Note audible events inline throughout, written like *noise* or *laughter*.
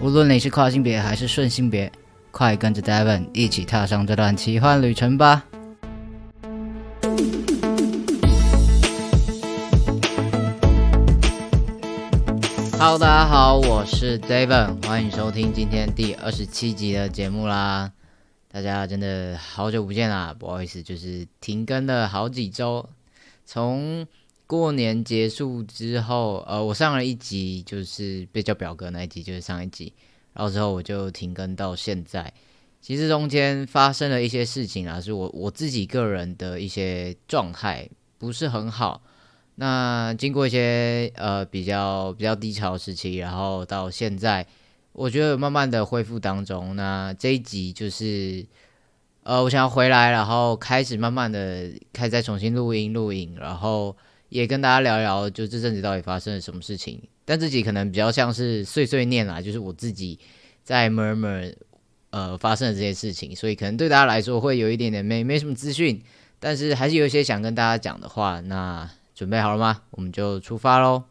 无论你是跨性别还是顺性别，快跟着 Devon 一起踏上这段奇幻旅程吧！Hello，大家好，我是 Devon，欢迎收听今天第二十七集的节目啦！大家真的好久不见啦，不好意思，就是停更了好几周，从。过年结束之后，呃，我上了一集，就是被叫表哥那一集，就是上一集，然后之后我就停更到现在。其实中间发生了一些事情啊，是我我自己个人的一些状态不是很好。那经过一些呃比较比较低潮时期，然后到现在，我觉得慢慢的恢复当中。那这一集就是呃，我想要回来，然后开始慢慢的开始再重新录音录影，然后。也跟大家聊聊，就这阵子到底发生了什么事情。但自己可能比较像是碎碎念啦，就是我自己在 murmur，呃，发生的这些事情，所以可能对大家来说会有一点点没没什么资讯，但是还是有一些想跟大家讲的话。那准备好了吗？我们就出发喽！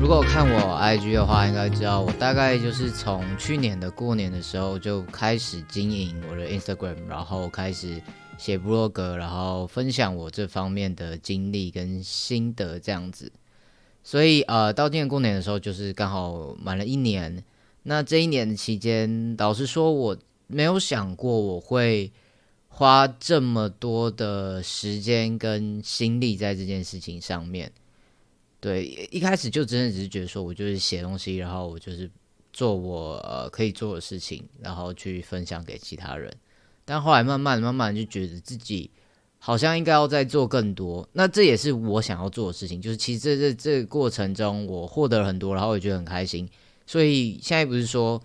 如果看我 IG 的话，应该知道我大概就是从去年的过年的时候就开始经营我的 Instagram，然后开始。写部落格，然后分享我这方面的经历跟心得这样子，所以呃，到今年过年的时候，就是刚好满了一年。那这一年的期间，老实说，我没有想过我会花这么多的时间跟心力在这件事情上面。对，一开始就真的只是觉得说我就是写东西，然后我就是做我呃可以做的事情，然后去分享给其他人。但后来慢慢慢慢就觉得自己好像应该要再做更多，那这也是我想要做的事情。就是其实这这这个过程中，我获得了很多，然后我觉得很开心。所以现在不是说，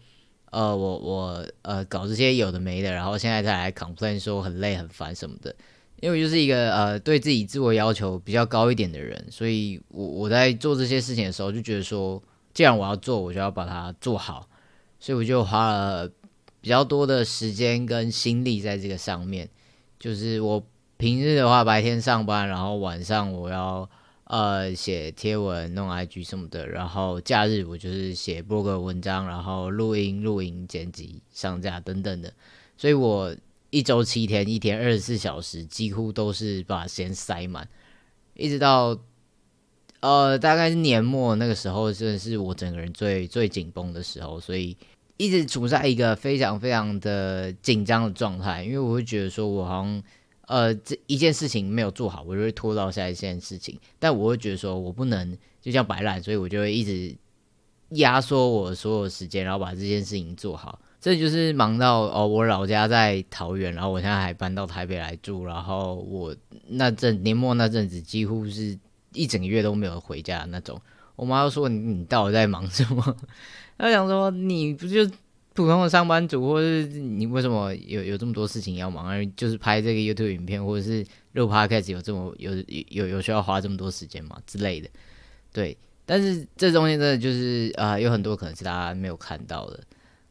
呃，我我呃搞这些有的没的，然后现在再来 complain 说很累很烦什么的。因为就是一个呃对自己自我要求比较高一点的人，所以我我在做这些事情的时候就觉得说，既然我要做，我就要把它做好，所以我就花了。比较多的时间跟心力在这个上面，就是我平日的话，白天上班，然后晚上我要呃写贴文、弄 IG 什么的，然后假日我就是写博客文章，然后录音、录音、剪辑、上架等等的，所以我一周七天，一天二十四小时，几乎都是把时间塞满，一直到呃大概是年末那个时候，真的是我整个人最最紧绷的时候，所以。一直处在一个非常非常的紧张的状态，因为我会觉得说，我好像呃这一件事情没有做好，我就会拖到下一件事情。但我会觉得说我不能就这样摆烂，所以我就会一直压缩我所有时间，然后把这件事情做好。这就是忙到哦，我老家在桃园，然后我现在还搬到台北来住，然后我那阵年末那阵子几乎是一整个月都没有回家的那种。我妈就说：“你你到底在忙什么？”她想说：“你不就普通的上班族，或是你为什么有有这么多事情要忙？而就是拍这个 YouTube 影片，或者是录 Podcast 有这么有有有需要花这么多时间吗之类的？对，但是这中间真的就是啊，有很多可能是大家没有看到的。”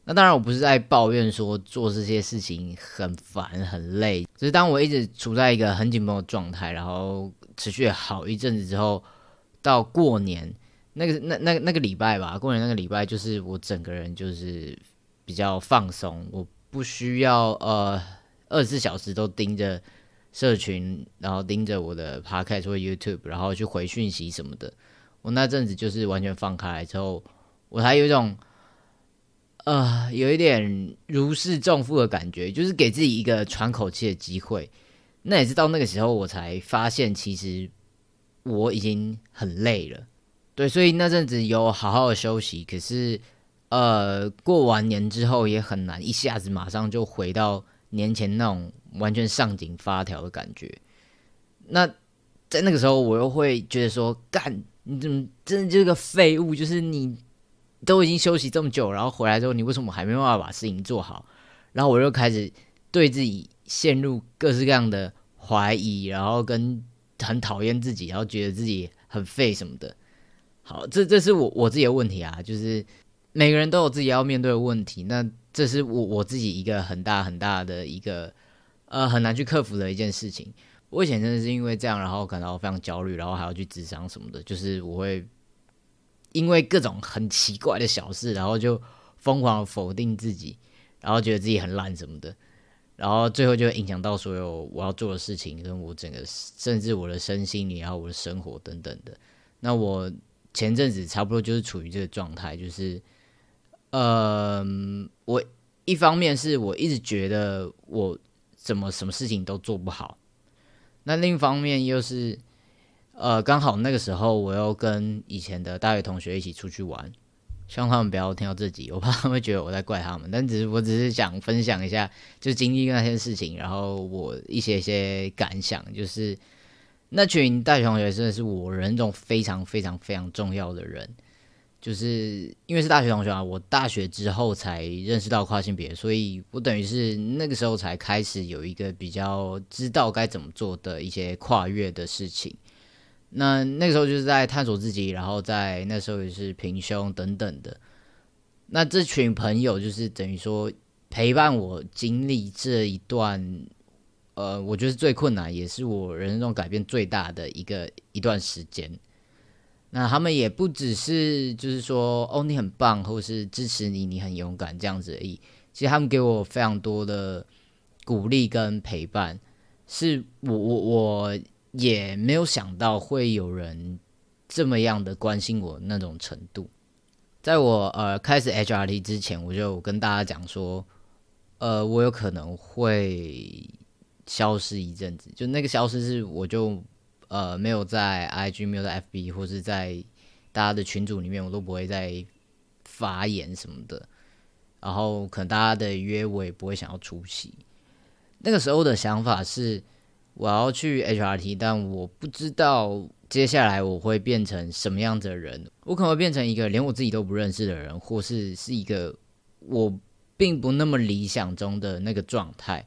那当然，我不是在抱怨说做这些事情很烦很累，只是当我一直处在一个很紧绷的状态，然后持续好一阵子之后，到过年那个那那那个礼拜吧，过年那个礼拜就是我整个人就是比较放松，我不需要呃二十四小时都盯着社群，然后盯着我的 podcast 或 YouTube，然后去回讯息什么的。我那阵子就是完全放开来之后，我还有一种。呃，有一点如释重负的感觉，就是给自己一个喘口气的机会。那也是到那个时候，我才发现其实我已经很累了。对，所以那阵子有好好的休息。可是，呃，过完年之后也很难一下子马上就回到年前那种完全上紧发条的感觉。那在那个时候，我又会觉得说，干，你怎么真的就是个废物？就是你。都已经休息这么久，然后回来之后，你为什么还没办法把事情做好？然后我又开始对自己陷入各式各样的怀疑，然后跟很讨厌自己，然后觉得自己很废什么的。好，这这是我我自己的问题啊，就是每个人都有自己要面对的问题。那这是我我自己一个很大很大的一个呃很难去克服的一件事情。我以前真的是因为这样，然后感到非常焦虑，然后还要去智商什么的，就是我会。因为各种很奇怪的小事，然后就疯狂否定自己，然后觉得自己很烂什么的，然后最后就影响到所有我要做的事情，跟我整个甚至我的身心灵，然后我的生活等等的。那我前阵子差不多就是处于这个状态，就是，呃，我一方面是我一直觉得我怎么什么事情都做不好，那另一方面又是。呃，刚好那个时候我又跟以前的大学同学一起出去玩，希望他们不要听到自己，我怕他们觉得我在怪他们。但只是我只是想分享一下，就经历那些事情，然后我一些一些感想，就是那群大学同学真的是我人中非常非常非常重要的人，就是因为是大学同学啊，我大学之后才认识到跨性别，所以我等于是那个时候才开始有一个比较知道该怎么做的一些跨越的事情。那那个时候就是在探索自己，然后在那时候也是平胸等等的。那这群朋友就是等于说陪伴我经历这一段，呃，我觉得最困难，也是我人生中改变最大的一个一段时间。那他们也不只是就是说哦你很棒，或是支持你，你很勇敢这样子而已。其实他们给我非常多的鼓励跟陪伴，是我我我。也没有想到会有人这么样的关心我那种程度。在我呃开始 HRT 之前，我就跟大家讲说，呃，我有可能会消失一阵子。就那个消失是，我就呃没有在 IG，没有在 FB，或是在大家的群组里面，我都不会再发言什么的。然后可能大家的约我也不会想要出席。那个时候的想法是。我要去 HRT，但我不知道接下来我会变成什么样的人。我可能会变成一个连我自己都不认识的人，或是是一个我并不那么理想中的那个状态。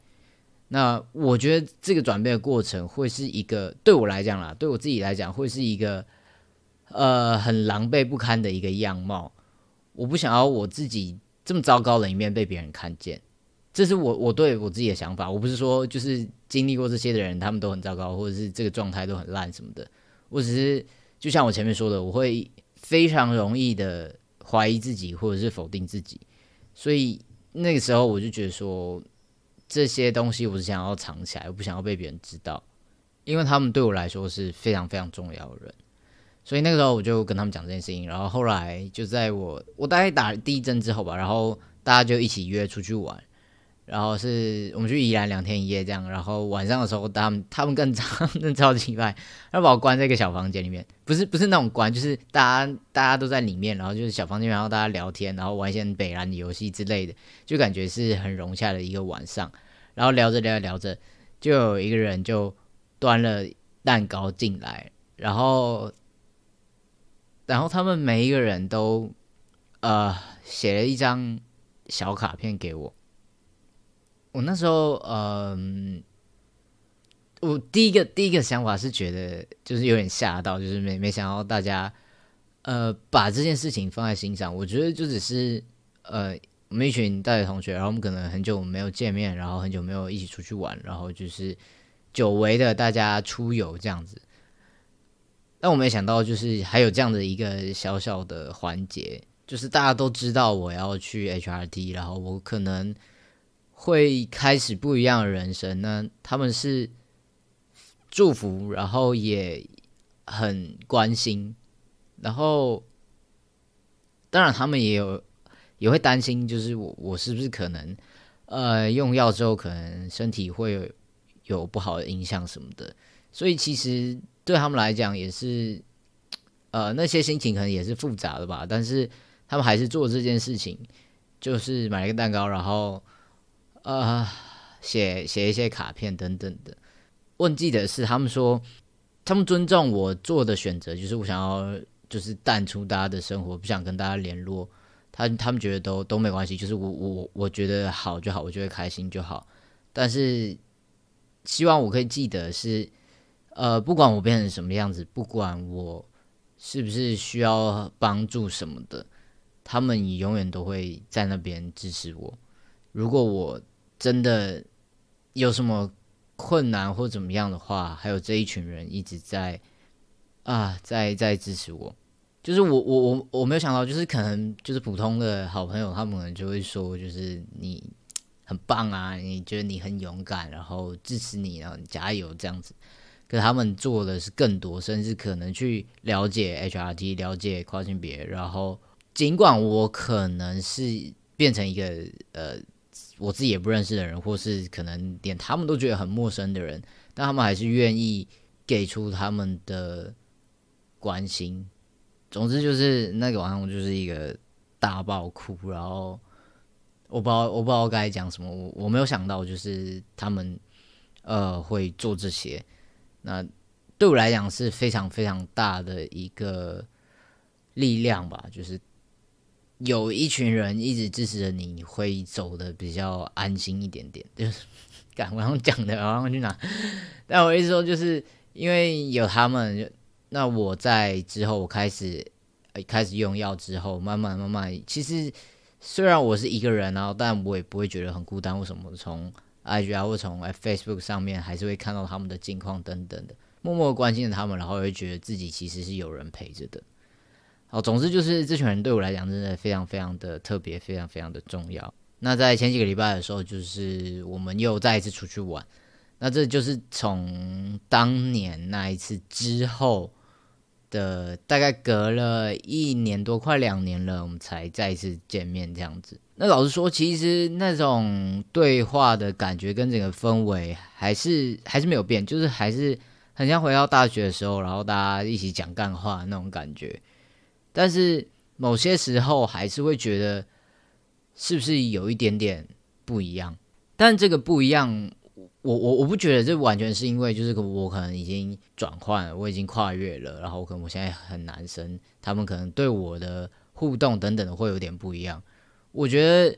那我觉得这个转变的过程会是一个对我来讲啦，对我自己来讲会是一个呃很狼狈不堪的一个样貌。我不想要我自己这么糟糕的一面被别人看见。这是我我对我自己的想法，我不是说就是经历过这些的人，他们都很糟糕，或者是这个状态都很烂什么的。我只是就像我前面说的，我会非常容易的怀疑自己，或者是否定自己。所以那个时候我就觉得说，这些东西我是想要藏起来，我不想要被别人知道，因为他们对我来说是非常非常重要的人。所以那个时候我就跟他们讲这件事情，然后后来就在我我大概打第一针之后吧，然后大家就一起约出去玩。然后是我们去宜兰两天一夜这样，然后晚上的时候他们他们更超更超级派，要把我关在一个小房间里面，不是不是那种关，就是大家大家都在里面，然后就是小房间，然后大家聊天，然后玩一些北兰的游戏之类的，就感觉是很融洽的一个晚上。然后聊着聊着聊着，就有一个人就端了蛋糕进来，然后然后他们每一个人都呃写了一张小卡片给我。我那时候，嗯，我第一个第一个想法是觉得就是有点吓到，就是没没想到大家，呃，把这件事情放在心上。我觉得就只是，呃，我们一群大学同学，然后我们可能很久没有见面，然后很久没有一起出去玩，然后就是久违的大家出游这样子。但我没想到，就是还有这样的一个小小的环节，就是大家都知道我要去 HRT，然后我可能。会开始不一样的人生呢？他们是祝福，然后也很关心，然后当然他们也有也会担心，就是我我是不是可能呃用药之后可能身体会有有不好的影响什么的，所以其实对他们来讲也是呃那些心情可能也是复杂的吧，但是他们还是做这件事情，就是买了个蛋糕，然后。呃，写写一些卡片等等的。问记者是，他们说他们尊重我做的选择，就是我想要就是淡出大家的生活，不想跟大家联络。他他们觉得都都没关系，就是我我我觉得好就好，我就会开心就好。但是希望我可以记得是，呃，不管我变成什么样子，不管我是不是需要帮助什么的，他们永远都会在那边支持我。如果我真的有什么困难或怎么样的话，还有这一群人一直在啊，在在支持我。就是我我我我没有想到，就是可能就是普通的好朋友，他们可能就会说，就是你很棒啊，你觉得你很勇敢，然后支持你，然后你加油这样子。可他们做的是更多，甚至可能去了解 HRT，了解跨性别。然后尽管我可能是变成一个呃。我自己也不认识的人，或是可能连他们都觉得很陌生的人，但他们还是愿意给出他们的关心。总之就是那个晚上，我就是一个大爆哭，然后我不知道我不知道该讲什么，我我没有想到就是他们呃会做这些，那对我来讲是非常非常大的一个力量吧，就是。有一群人一直支持着你，会走的比较安心一点点。*laughs* 就是，赶我刚讲的，我刚去哪？但我意思说，就是因为有他们，那我在之后我开始开始用药之后，慢慢慢慢，其实虽然我是一个人，然后但我也不会觉得很孤单。为什么？从 IG 啊，或从 Facebook 上面，还是会看到他们的近况等等的，默默关心着他们，然后会觉得自己其实是有人陪着的。好，总之就是这群人对我来讲真的非常非常的特别，非常非常的重要。那在前几个礼拜的时候，就是我们又再一次出去玩。那这就是从当年那一次之后的大概隔了一年多，快两年了，我们才再一次见面这样子。那老实说，其实那种对话的感觉跟整个氛围还是还是没有变，就是还是很像回到大学的时候，然后大家一起讲干话那种感觉。但是某些时候还是会觉得，是不是有一点点不一样？但这个不一样，我我我不觉得这完全是因为就是我可能已经转换，我已经跨越了，然后可能我现在很男生，他们可能对我的互动等等的会有点不一样。我觉得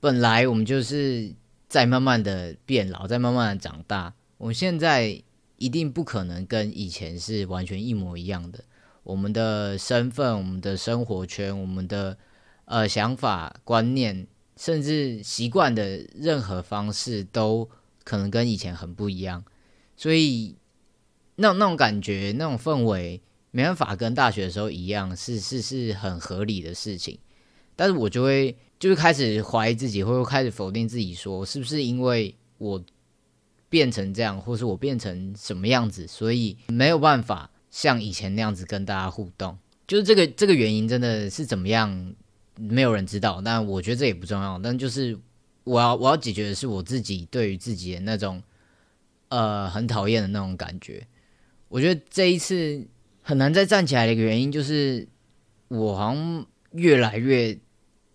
本来我们就是在慢慢的变老，在慢慢的长大，我们现在一定不可能跟以前是完全一模一样的。我们的身份、我们的生活圈、我们的呃想法、观念，甚至习惯的任何方式，都可能跟以前很不一样。所以，那那种感觉、那种氛围，没办法跟大学的时候一样，是是是很合理的事情。但是我就会就是开始怀疑自己，或者开始否定自己，说是不是因为我变成这样，或是我变成什么样子，所以没有办法。像以前那样子跟大家互动，就是这个这个原因真的是怎么样，没有人知道。但我觉得这也不重要。但就是我要我要解决的是我自己对于自己的那种呃很讨厌的那种感觉。我觉得这一次很难再站起来的一个原因，就是我好像越来越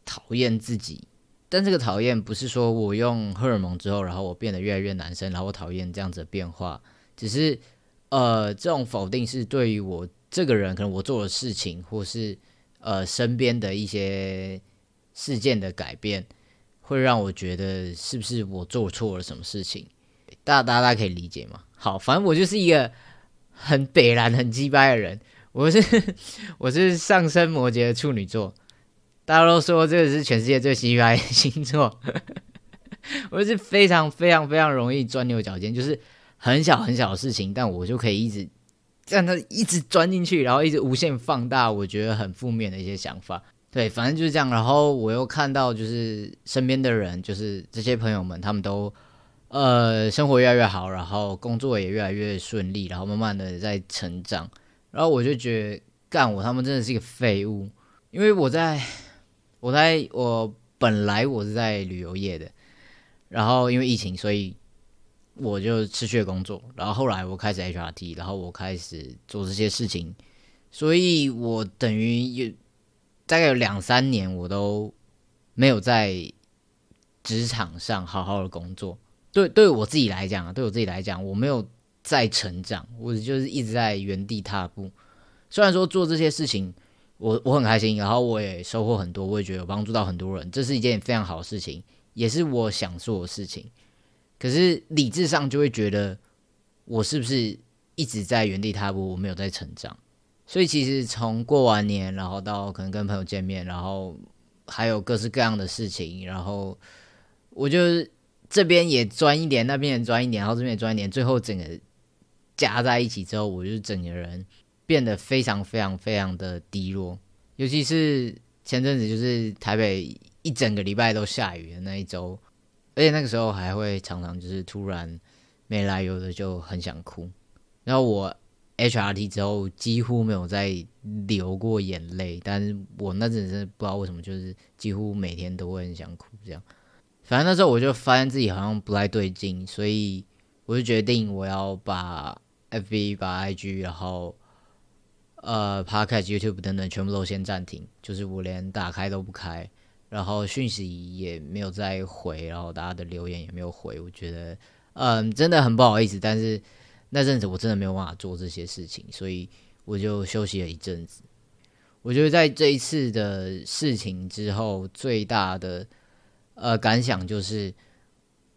讨厌自己。但这个讨厌不是说我用荷尔蒙之后，然后我变得越来越男生，然后我讨厌这样子的变化。只是呃，这种否定是对于我这个人，可能我做的事情，或是呃身边的一些事件的改变，会让我觉得是不是我做错了什么事情？大大家大家可以理解吗？好，反正我就是一个很北蓝、很鸡掰的人。我是 *laughs* 我是上升摩羯的处女座。大家都说这个是全世界最鸡掰的星座，*laughs* 我是非常非常非常容易钻牛角尖，就是很小很小的事情，但我就可以一直让它一直钻进去，然后一直无限放大，我觉得很负面的一些想法。对，反正就是这样。然后我又看到，就是身边的人，就是这些朋友们，他们都呃生活越来越好，然后工作也越来越顺利，然后慢慢的在成长。然后我就觉得，干我他们真的是一个废物，因为我在。我在我本来我是在旅游业的，然后因为疫情，所以我就失去了工作。然后后来我开始 HRT，然后我开始做这些事情，所以我等于有大概有两三年我都没有在职场上好好的工作。对，对我自己来讲，对我自己来讲，我没有在成长，我就是一直在原地踏步。虽然说做这些事情。我我很开心，然后我也收获很多，我也觉得有帮助到很多人，这是一件非常好的事情，也是我想做的事情。可是理智上就会觉得，我是不是一直在原地踏步，我没有在成长？所以其实从过完年，然后到可能跟朋友见面，然后还有各式各样的事情，然后我就这边也钻一点，那边也钻一点，然后这边也钻一点，最后整个加在一起之后，我就整个人。变得非常非常非常的低落，尤其是前阵子，就是台北一整个礼拜都下雨的那一周，而且那个时候还会常常就是突然没来由的就很想哭。然后我 HRT 之后几乎没有再流过眼泪，但是我那阵是不知道为什么，就是几乎每天都会很想哭。这样，反正那时候我就发现自己好像不太对劲，所以我就决定我要把 FB、把 IG，然后。呃，Podcast、YouTube 等等全部都先暂停，就是我连打开都不开，然后讯息也没有再回，然后大家的留言也没有回。我觉得，嗯，真的很不好意思，但是那阵子我真的没有办法做这些事情，所以我就休息了一阵子。我觉得在这一次的事情之后，最大的呃感想就是，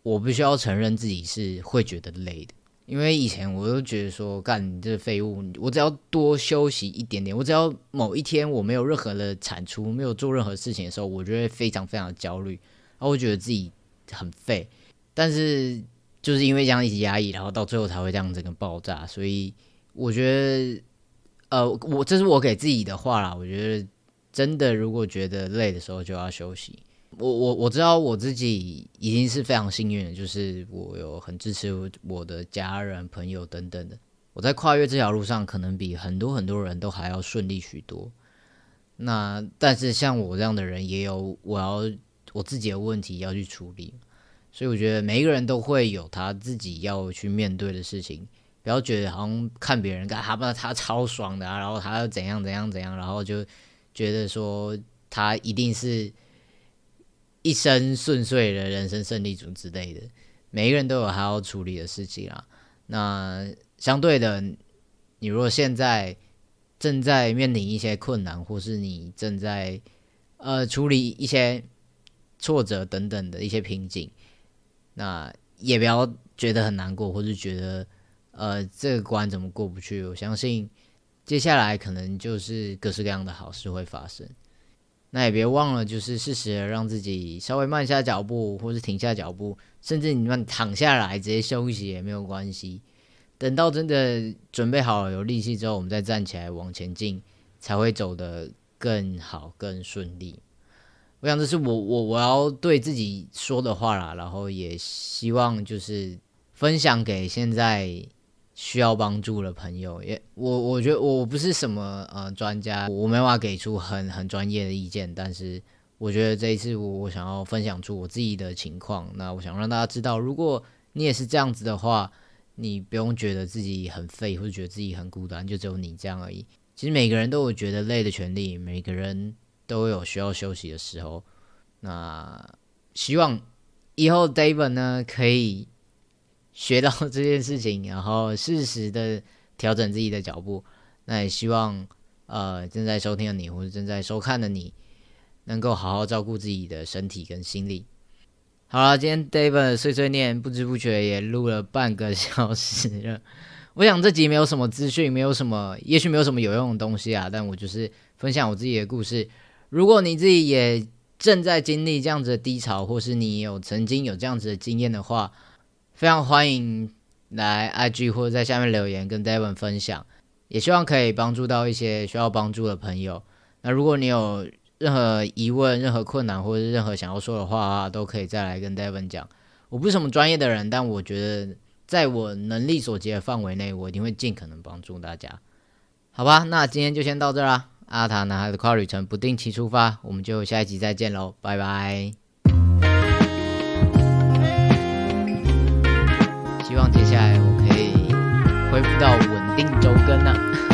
我必须要承认自己是会觉得累的。因为以前我都觉得说，干你这废物，我只要多休息一点点，我只要某一天我没有任何的产出，没有做任何事情的时候，我就会非常非常的焦虑，然后我觉得自己很废。但是就是因为这样一直压抑，然后到最后才会这样整个爆炸。所以我觉得，呃，我这是我给自己的话啦。我觉得真的，如果觉得累的时候，就要休息。我我我知道我自己已经是非常幸运的，就是我有很支持我的家人、朋友等等的。我在跨越这条路上，可能比很多很多人都还要顺利许多。那但是像我这样的人，也有我要我自己的问题要去处理。所以我觉得每一个人都会有他自己要去面对的事情，不要觉得好像看别人干，他不他超爽的啊，然后他要怎样怎样怎样，然后就觉得说他一定是。一生顺遂的人生胜利组之类的，每一个人都有还要处理的事情啊。那相对的，你如果现在正在面临一些困难，或是你正在呃处理一些挫折等等的一些瓶颈，那也不要觉得很难过，或是觉得呃这个关怎么过不去。我相信接下来可能就是各式各样的好事会发生。那也别忘了，就是适时的让自己稍微慢下脚步，或是停下脚步，甚至你们躺下来直接休息也没有关系。等到真的准备好、有力气之后，我们再站起来往前进，才会走得更好、更顺利。我想这是我我我要对自己说的话啦，然后也希望就是分享给现在。需要帮助的朋友，也我我觉得我不是什么呃专家，我没法给出很很专业的意见，但是我觉得这一次我我想要分享出我自己的情况，那我想让大家知道，如果你也是这样子的话，你不用觉得自己很废，或者觉得自己很孤单，就只有你这样而已。其实每个人都有觉得累的权利，每个人都有需要休息的时候。那希望以后 David 呢可以学到 *laughs* 这件事情，然后适时的调整自己的脚步。那也希望呃正在收听的你，或者正在收看的你。能够好好照顾自己的身体跟心理。好了，今天 David 碎碎念，不知不觉也录了半个小时了。我想这集没有什么资讯，没有什么，也许没有什么有用的东西啊。但我就是分享我自己的故事。如果你自己也正在经历这样子的低潮，或是你有曾经有这样子的经验的话，非常欢迎来 IG 或者在下面留言跟 Devon 分享。也希望可以帮助到一些需要帮助的朋友。那如果你有任何疑问、任何困难或者任何想要说的话，都可以再来跟 Devon 讲。我不是什么专业的人，但我觉得在我能力所及的范围内，我一定会尽可能帮助大家。好吧，那今天就先到这啦。阿塔男孩的跨旅程不定期出发，我们就下一集再见喽，拜拜。希望接下来我可以恢复到稳定周更呢。